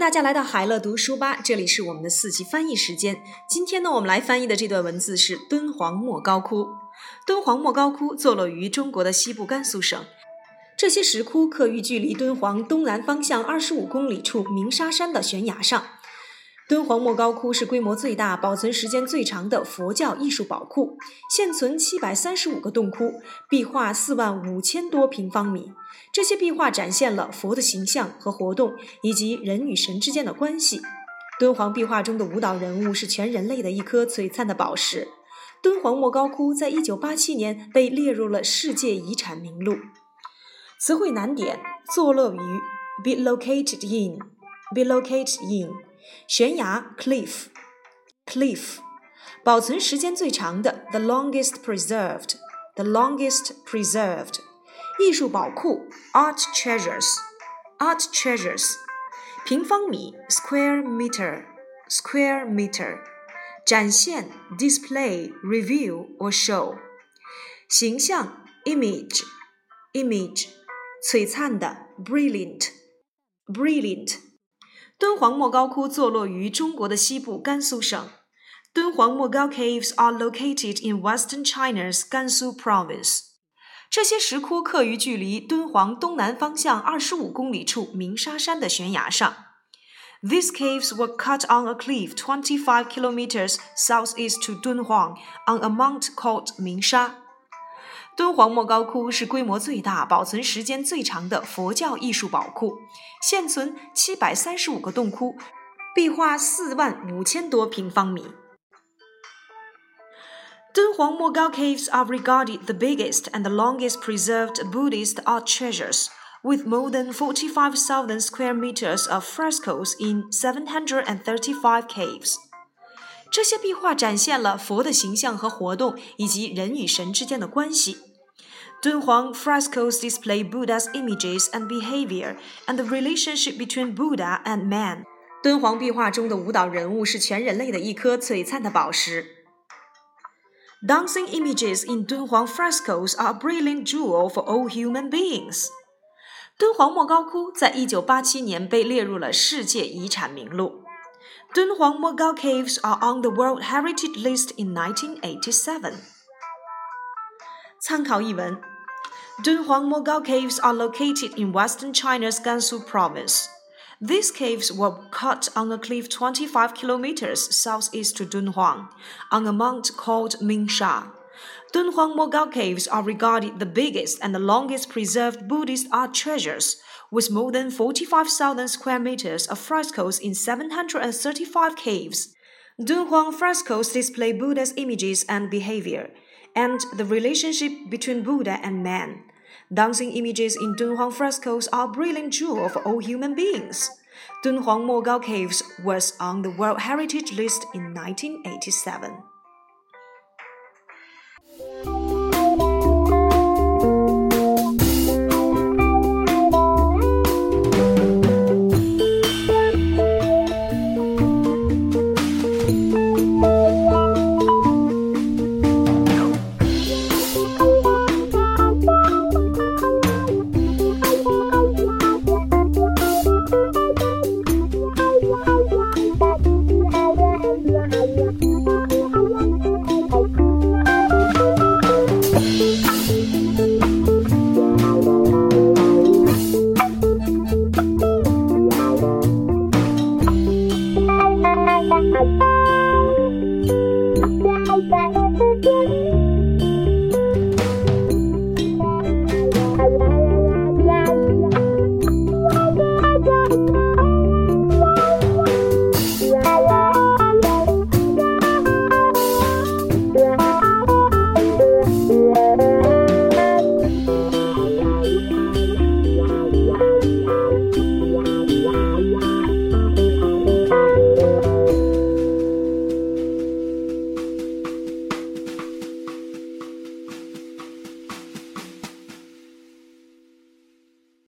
大家来到海乐读书吧，这里是我们的四级翻译时间。今天呢，我们来翻译的这段文字是敦煌莫高窟。敦煌莫高窟坐落于中国的西部甘肃省，这些石窟刻于距离敦煌东南方向二十五公里处鸣沙山的悬崖上。敦煌莫高窟是规模最大、保存时间最长的佛教艺术宝库，现存七百三十五个洞窟，壁画四万五千多平方米。这些壁画展现了佛的形象和活动，以及人与神之间的关系。敦煌壁画中的舞蹈人物是全人类的一颗璀璨的宝石。敦煌莫高窟在一九八七年被列入了世界遗产名录。词汇难点：坐落于，be located in，be located in。悬崖 cliff，cliff，保存时间最长的 the longest preserved，the longest preserved，艺术宝库 art treasures，art treasures，平方米 square meter，square meter，展现 display review or show，形象 image，image，璀璨的 brilliant，brilliant。 敦煌莫高窟坐落于中国的西部甘肃省。敦煌莫高 Caves are located in western China's Gansu province。这些石窟刻于距离敦煌东南方向二十五公里处鸣沙山的悬崖上。These caves were cut on a cliff 25 kilometers southeast to Dunhuang on a mount called Mingsha. 敦煌莫高窟是规模最大、保存时间最长的佛教艺术宝库，现存七百三十五个洞窟，壁画四万五千多平方米。敦煌莫高 caves are regarded the biggest and the longest preserved Buddhist art treasures, with more than 45,000 square meters of frescoes in 735 caves. 这些壁画展现了佛的形象和活动，以及人与神之间的关系。Dunhuang frescoes display Buddha's images and behavior and the relationship between Buddha and man. 敦煌壁画中的舞蹈人物是全人类的一颗璀璨的宝石。Dancing images in Dunhuang frescoes are a brilliant jewel for all human beings. 敦煌莫高窟在一九八七年被列入了世界遗产名录。 Dunhuang Mogao Caves are on the World Heritage List in 1987. 参考译文 Dunhuang Mogao Caves are located in western China's Gansu province. These caves were cut on a cliff 25 kilometers southeast to Dunhuang, on a mount called Mingsha. Dunhuang Mogao Caves are regarded the biggest and the longest preserved Buddhist art treasures, with more than 45,000 square meters of frescoes in 735 caves. Dunhuang frescoes display Buddha's images and behavior, and the relationship between Buddha and man. Dancing images in Dunhuang frescoes are a brilliant jewel for all human beings. Dunhuang Mogao Caves was on the World Heritage List in 1987. Thank you. Bye.